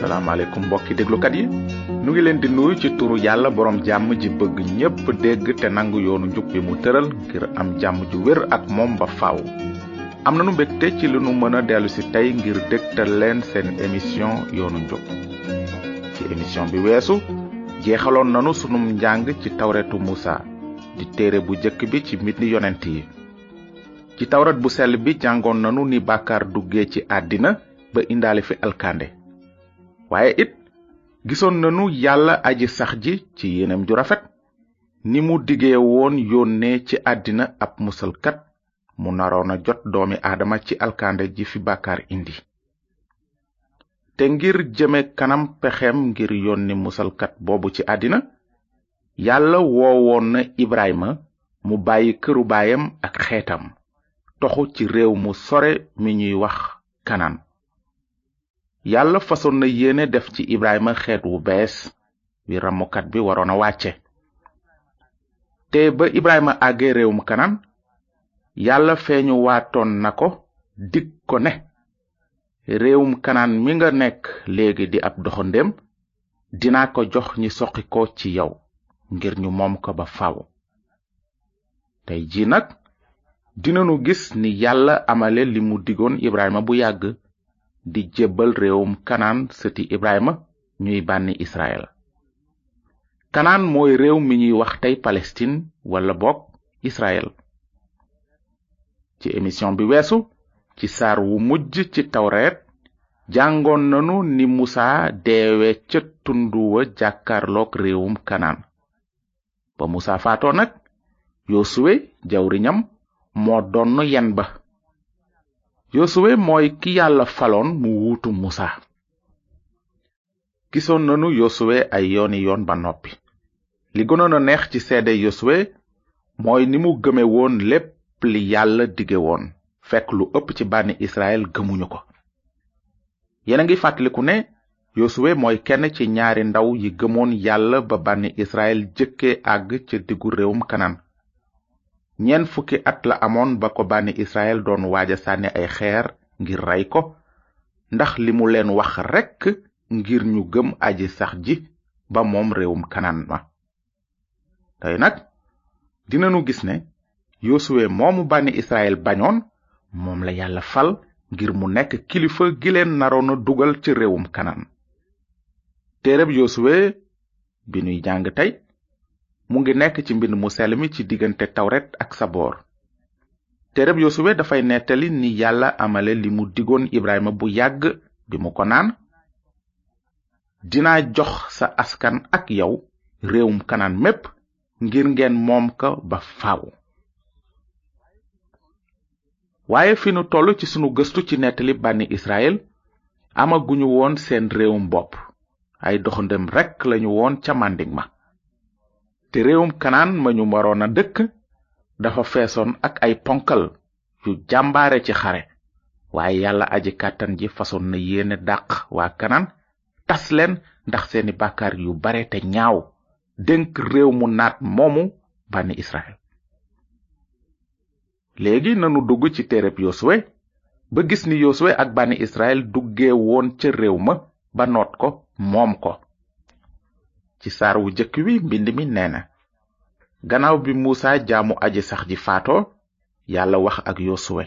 salaamaaleykum mbokki déglukat yi nu ngi leen di nuyu ci turu yàlla borom jàmm ji bëgg ñépp dégg te nangu yoonu njub bi mu tëral ngir am jàmm ju wér ak moom ba faaw. am nanu mbégte ci li nu mën a dellu si tey ngir dégtal leen seen émission yoonu njub ci émission bi weesu jeexaloon nanu sunum njàng ci tawretu Musa di téere bu jëkk bi ci mbind yonent yi ci tawret bu sell bi jàngoon nanu ni bàkkaar duggee ci àddina ba indaale fi alkande waaye it gisoon nanu yàlla aji sax ji ci yéenam ju rafet ni mu digee woon yónnee ci àddina ab musalkat mu naroon a jot doomi aadama ci alkande ji fi bàkkaar indi te ngir jëme kanam pexem ngir yónni musalkat boobu ci àddina yàlla woowoon na ibrahima mu bàyyi këru baayam ak xeetam toxu ci réew mu sore mi ñuy wax kanaan yàlla fasoon na yéene def ci ibrahima xeet wu bees wi rammukat bi waroon a wàcce te ba ibrahima àggee réewum kanaan yàlla feeñu waatoon na ko dig ko ne réewum kanaan mi nga nekk léegi di ab doxandéem dinaa ko jox ñi soqi ko ci yow ngir ñu moom ko ba faw tey ji nag dinanu gis ni yàlla amale li mu digoon ibrahima bu yàgg di jébbal réewum kanaan sëti ibrahima ñuy bànni israel kanaan mooy réew mi ñuy wax tey palestine wala bokk israel ci émission bi weesu ci saar wu mujj ci tawreet jàngoon nanu ni musa deewe ca tund wa jàkkarlook réewum kanaan ba musa faatoo nag yosuwe jawriñam moo donn yen ba yosuwe mooy ki yàlla faloon mu wuutu musa gisoon nanu yosuwe ay yooni yoon ba noppi li gënoon a neex ci seede yosuwe mooy ni mu gëme woon lépp li yàlla dige woon fekk lu ëpp ci bànni israel gëmuñu ko yéena ngi fàttaliku ne yosuwe mooy kenn ci ñaari ndaw yi gëmoon yàlla ba bànni israel jëkke àgg ca diggu réewum kanaan ñeent fukki at la amoon ba ko bànni israel doon waaja sànni ay xeer ngir rey ko ndax li mu leen wax rekk ngir ñu gëm aji sax ji ba moom réewum kanaan ma tey nag dinanu gis ne yosuwe moomu bànni israel bañoon moom la yàlla fal ngir mu nekk kilifa gi leen naroon a dugal ci réewum kanaan téereb yosuwe bi nuy jàng tey mu ngi nekk ci mbind mu sell mi ci diggante tawret ak saboor téereb yosuwe dafay nettali ni yàlla amale li mu digoon ibrahima bu yàgg bi mu ko naan dinaa jox sa askan ak yow réewum kanaan mépp ngir ngeen moom ko ba faaw waaye fi nu toll ci sunu gëstu ci nettali bànni israel amaguñu woon seen réewum bopp ay doxandem rekk lañu woon ca màndig ma te réewum kanaan ma ñu waroon a dëkk dafa feesoon ak ay ponkal ju jàmbaare ci xare waaye yàlla aji kàttan ji fasoon na yéene dàq waa kanaan tas leen ndax seeni bàkkaar yu bare te ñaaw dénk réew mu naat moomu bànni israel léegi nanu dugg ci téereb yosuwe ba gis ni yosuwe ak bànni israel duggee woon ca réew ma ba noot ko moom ko ci saar wu jëkk wi mbind mi nee na gannaaw bi muusa jaamu aji sax ji faatoo yàlla wax ak yosuwe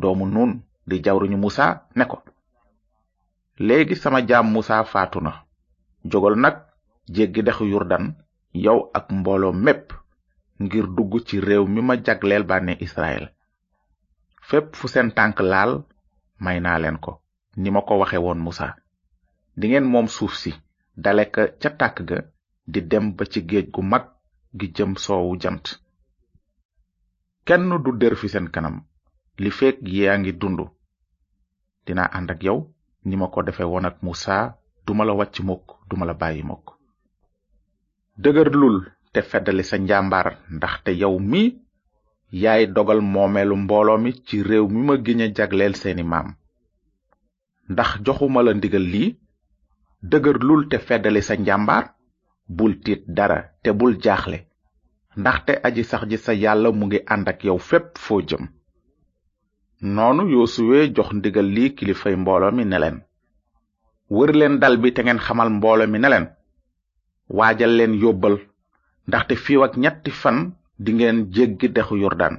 doomu nun di jawruñu musa ne ko léegi sama jaam musa faatu na jógal nag jéggi dexu yurdan yow ak mbooloo mépp ngir dugg ci réew mi ma jagleel bànne israel fépp fu seen tànk laal may naa leen ko ni ma ko waxe woon musa dingeen moom suuf si dale ka ca tàkk ga di dem ba ci géej gu mag gi jëm soowu jant kenn du dër fi seen kanam li feek yaa ngi dund dina ànd ak yow ni ma ko defe woon ak musa duma la wàcc mukk duma la bàyyi mukk dëgërlul te feddali sa njàmbaar ndaxte yow mi yaay dogal moomeelu mbooloo mi ci réew mi ma giñe jagleel seeni maam ndax joxuma la ndigal lii dëgërlul te feddali sa njàmbaar bul tiit dara te bul jaaxle ndaxte aji sax ji sa yàlla mu ngi ànd ak yow fépp foo jëm noonu yosuwe jox ndigal lii kilifay mbooloo mi ne leen wër leen dal bi te ngeen xamal mbooloo mi ne leen waajal leen yóbbal ndaxte fiiw ak ñetti fan dingeen jéggi dexu yurdan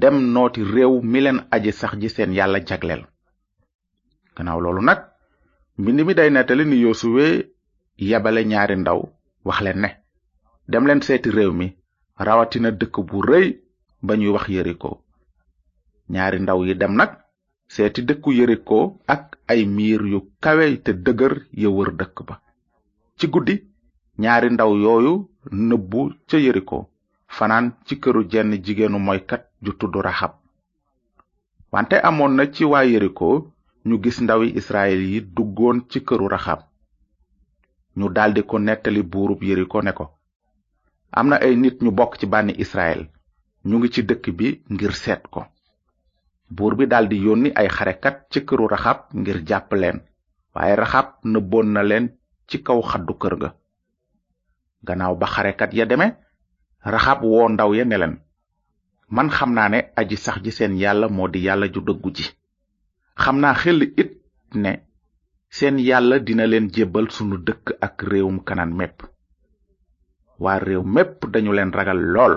dem nooti réew mi leen aji sax ji seen yàlla jagleel gannaaw loolu nag mbind mi day nettali ni yosuwe yabale ñaari ndaw wax leen ne dem leen seeti réew mi rawatina dëkk bu rëy ba ñuy wax yeriko ñaari ndaw yi dem nag seeti dëkku yeriko ak ay miir yu kawe te dëgër ya wër dëkk ba ci guddi ñaari ndaw yooyu nëbbu ca yeriko fanaan ci këru jenn jigéenu moykat ju tudd raxab wante amoon na ci waa yeriko ñu gis ndawi israel yi duggoon ci këru raxab ñu daldi ko nettali buurub yeriko ne ko am na ay nit ñu bokk ci bànni Israël ñu ngi ci dëkk bi ngir seet ko buur bi daldi yónni ay xarekat ci këru raxab ngir jàpp leen waaye raxab nëbboon na leen ci kaw xaddu kër ga gannaaw ba xarekat ya deme raxab woo ndaw ya ne leen man xam naa ne aji sax ji seen yàlla moo di yàlla ju dëggu ji xam naa xel it ne seen yàlla dina leen jébbal sunu dëkk ak réewum kanaan mépp waa réew mépp dañu leen ragal lool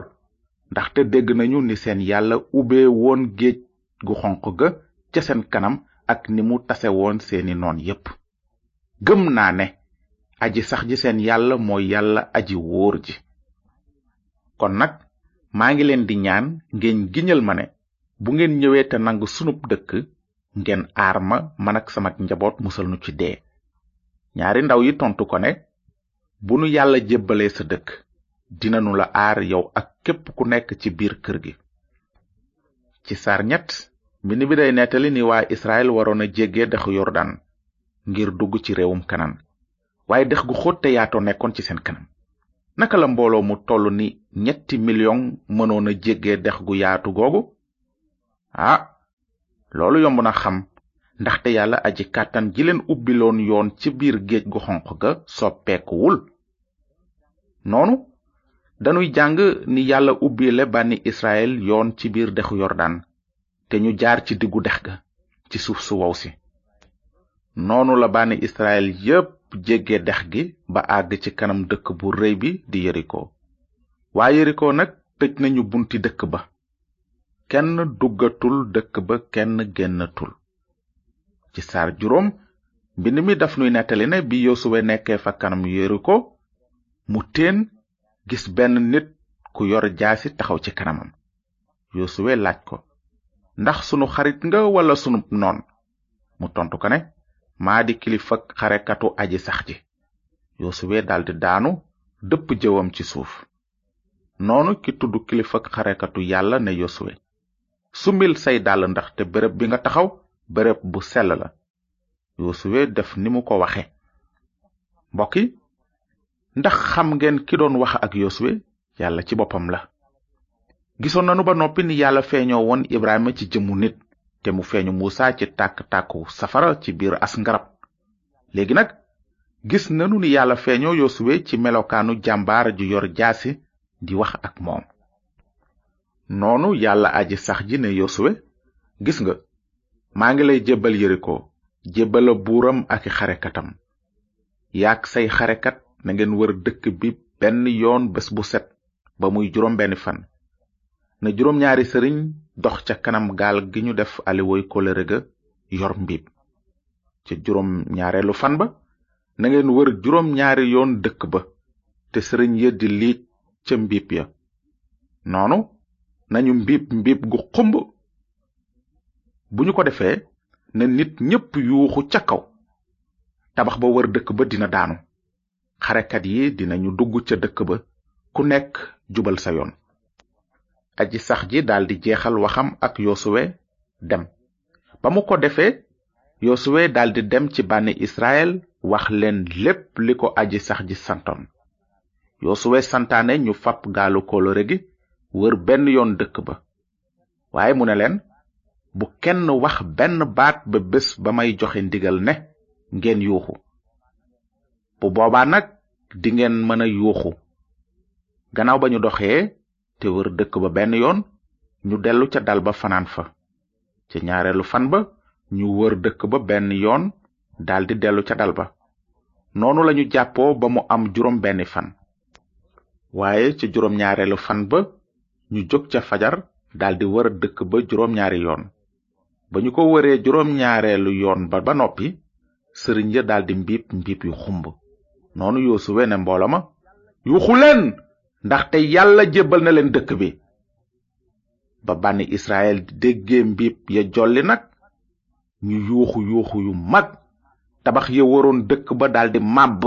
ndaxte dégg nañu ni seen yàlla ubbee woon géej gu xonq ga ca seen kanam ak ni mu tase woon seeni noon yépp gëm naa ne aji sax ji seen yàlla mooy yàlla aji wóor ji kon nag maa ngi leen di ñaan ngeen giñal ma ne bu ngeen ñëwee te nangu sunub dëkk ngeen aar ma man ak sama njaboot musal nu ci dee ñaari ndaw yi tontu ko ne bu nu yàlla jébbalee sa dëkk dinanu la aar yow ak képp ku nekk ci biir kër gi ci saar ñett mbind bi day nettali ni waa israel waroon a jéggee dexu yordan ngir dugg ci réewum kanan waaye dex gu xóot te yaatoo nekkoon ci seen kanam naka la mbooloo mu toll ni ñetti million mënoon a jéggee dex gu yaatu googu ah loolu yomb na xam ndaxte yàlla aji kàttan ji leen ubbiloon yoon ci biir géej gu xonq ga soppeekuwul noonu danuy jàng ni yàlla ubbile bànni israel yoon ci biir dexu yordan te ñu jaar ci diggu dex ga ci suuf su wow si noonu la bànni israel yépp jégge dex gi ba àgg ci kanam dëkk bu rëy bi di yeriko waa yeriko nag tëj nañu bunti dëkk ba kenn duggatul dëkk ba kenn génnatul ci saar juróom mbind mi daf nuy nettali ne bi yosuwe nekkee fa kanam yeriko mu teen gis benn nit ku yor jaasi taxaw ci kanamam yosuwe laaj ko ndax sunu xarit nga wala sunu noon mu tontu ko ne maa di kilifa xarekatu aji sax ji yosuwe daldi daanu dëpp jëwam ci suuf noonu ki tudd kilifa xarekatu yàlla ne yosuwe sumil say dàll ndaxte béréb bi nga taxaw béréb bu sell la yosuwe def ni mu ko waxe mbokk yi ndax xam ngeen ki doon wax ak yosuwe yàlla ci boppam la gisoon nanu ba noppi ni yàlla feeñoo woon ibrahima ci jëmmu nit te mu feeñu muusa ci tàkk-tàkku safara ci biir as ngarab léegi nag gis nanu ni yàlla feeñoo yosuwe ci melokaanu jàmbaar ju yor jaasi di wax ak moom noonu yàlla aji sax ji ne yosuwe gis nga maa ngi lay jébbal yeriko jébbal la buuram ak xarekatam yaak say xarekat na ngeen wër dëkk bi benn yoon bés bu set ba muy juróom benn fan na juróom ñaari sëriñ dox ca kanam gaal gi ñu def aliwoy kóllëre ga yor mbiib ca juróom ñaareelu fan ba na ngeen wër juróom ñaari yoon dëkk ba te sëriñ ya di liit ca mbiib ya noonu nañu mbiib mbiib gu xumb bu ñu ko defee na nit ñépp yuuxu ca kaw tabax ba wër dëkk ba dina daanu xarekat yi dinañu dugg ca dëkk ba ku nekk jubal sa yoon aji sax ji daldi jeexal waxam ak yosuwe dem ba mu ko defee yosuwe daldi dem ci bànni israel wax leen lépp li ko aji sax ji santoon yosuwe santaane ñu fab gaalu kóllëre gi wër benn yoon dëkk ba waaye mu ne leen bu kenn wax benn baat ba bés ba may joxe ndigal ne ngeen yuuxu bu boobaa nag dingeen mën a yuuxu gannaaw ba ñu doxee te wër dëkk ba benn yoon ñu dellu ca dal ba fanaan fa ca ñaareelu fan ba ñu wër dëkk ba benn yoon daldi dellu ca dal ba noonu lañu jàppoo ba mu am juróom benni fan waaye ca juróom ñaareelu fan ba ñu jóg ca fajar daldi wër dëkk ba juróom ñaari yoon ba ñu ko wëree juróom ñaareelu yoon ba ba noppi sëriñ ya daldi mbiib mbiib yu xumb noonu yosuwe ne mbooloo ma yuxu leen ndaxte yàlla jébbal na leen dëkk bi ba bànni israel déggee mbiib ya jolli nag ñu yuuxu yuuxu yu mag tabax ya waroon dëkk ba daldi màbb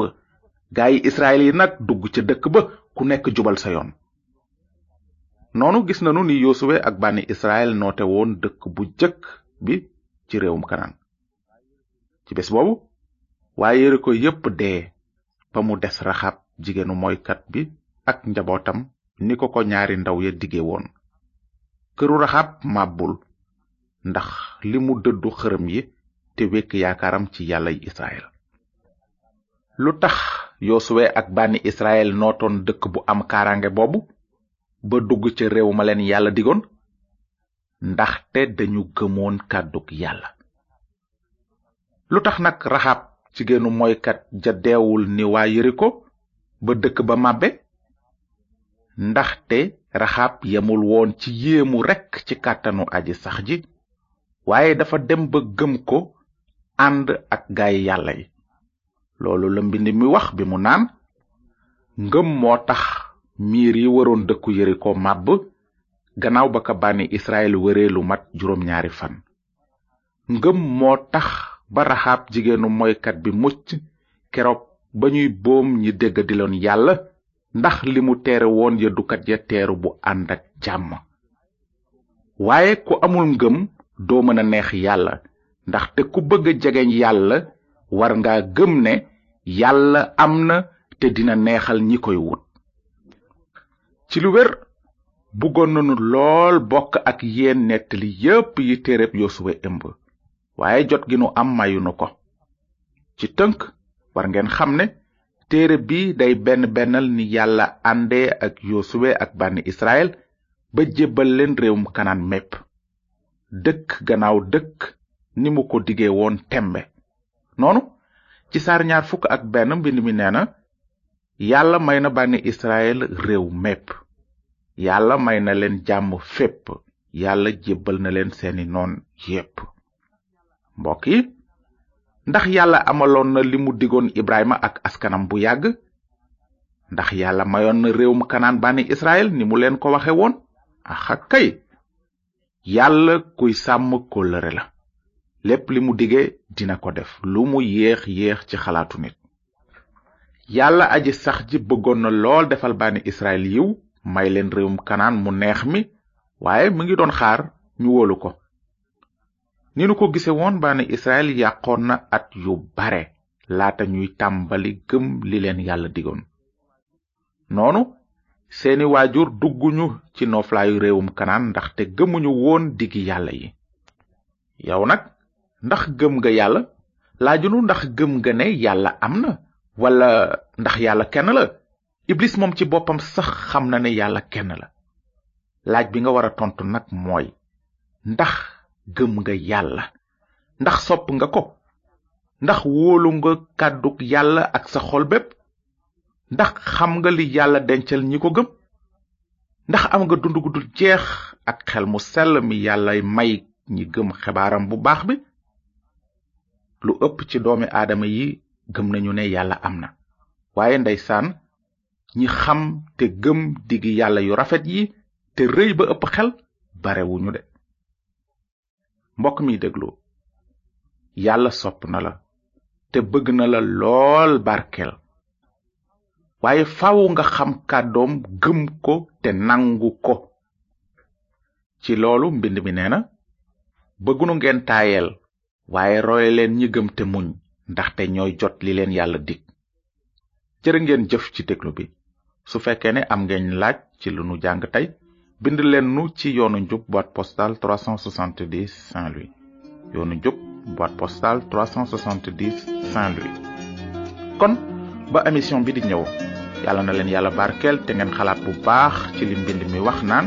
gaa yi israel yi nag dugg ca dëkk ba ku nekk jubal sa yoon noonu gis nanu ni yosuwe ak bànni israel noote woon dëkk bu jëkk bi ci réewum kanaan ci bés boobu waa yeriko yépp dee ba mu des raxab jigéenu moykat bi ak njabootam ni ko ko ñaari ndaw ya dige woon këru raxab màbbul ndax li mu dëddu xërëm yi te wekk yaakaaram ci yàllay israel lu tax yosuwe ak bànni israel nootoon dëkk bu am kaaraange boobu ba dugg ca réew ma leen yàlla digoon ndaxte dañu gëmoon kàddug yàlla lu tax nag raxab jigéenu moykat ja deewul ni waa yeriko ba dëkk ba màbbe ndaxte raxab yemul woon ci yéemu rekk ci kàttanu aji sax ji waaye dafa dem ba gëm ko ànd ak gaay yàlla yi loolu la mbind mi wax bi mu naan ngëm moo tax miir yi waroon dëkku yeriko màbb gannaaw ba ka bànni israel wëree lu mat juróom ñaari fan ngëm moo tax ba raxaab jigéenu moykat bi mucc keroog ba ñuy boom ñi dégg di loon yàlla ndax li mu teere woon yëddukat ya teeru bu ànd ak jàmm waaye ku amul ngëm doo mën a neex yàlla ndaxte ku bëgg a jegeñ yàlla war nga gëm ne yàlla am na te dina neexal ñi koy wut ci lu wér bëggoon nanu lool bokk ak yéen nettali yépp yi téereb yosuwe ëmb waaye jot gi nu am mayunu ko ci tënk war ngeen xam ne téere bi day benn bennal ni yàlla ànde ak yosuwe ak bànni israel ba jébbal leen réewum kanaan mépp dëkk gannaaw dëkk ni mu ko dige woon tembe noonu ci saar ñaar fukk ak benn mbind mi nee na yàlla may na bànni israel réew mépp yàlla may na leen jàmm fépp yàlla jébbal na leen seeni noon yépp mbokk yi ndax yàlla amaloon na li mu digoon ibrahima ak askanam bu yàgg ndax yàlla mayoon na réewum kanaan bànni israel ni mu leen ko waxe woon axa kay yàlla kuy sàmm kóllëre la lépp li mu dige dina ko def lu mu yéex yéex ci xalaatu nit yàlla aji sax ji bëggoon na lool defal bànni israel yiw may leen réewum kanaan mu neex mi waaye mu ngi doon xaar ñu wóolu ko ni nu ko gise woon bànni israel yàqoon na at yu bare laata ñuy tàmbali gëm li leen yàlla digoon noonu seeni waajur dugguñu ci noflaayu réewum kanaan ndaxte gëmuñu woon digi yàlla yi yow nag ndax gëm nga yàlla laajunu ndax gëm nga ne yàlla am na wala ndax yàlla kenn la iblis moom ci boppam sax xam na ne yàlla kenn la laaj bi nga war a tontu nag mooy ndax gëm nga yàlla ndax sopp nga ko ndax wóolu nga kàddug yàlla ak sa xol bépp ndax xam nga li yàlla dencal ñi ko gëm ndax am nga dund gu dul jeex ak xel mu sell mi yàllay may ñi gëm xebaaram bu baax bi lu ëpp ci doomi aadama yi gëm nañu ne yàlla am na waaye ndeysaan ñi xam te gëm digi yàlla yu rafet yi te rëy ba ëpp xel barewuñu de mbokk mi déglu yàlla sopp na la te bëgg na la lool barkeel waaye faw nga xam kàddoom gëm ko te nangu ko ci loolu mbind mi nee na bëggunu ngeen taayeel waaye roye leen ñi gëm te muñ ndaxte ñooy jot li leen yàlla dig jërë ngeen jëf ci déglu bi su fekkee ne am ngeen laaj ci lu nu jàng tey bind leen nu ci yoonu njub boîte postale 370 saint louis yoonu njub boîte postale 370 saint louis kon ba émission bi di ñëw yàlla na leen yàlla barkeel te ngeen xalaat bu baax ci li mbind mi wax naan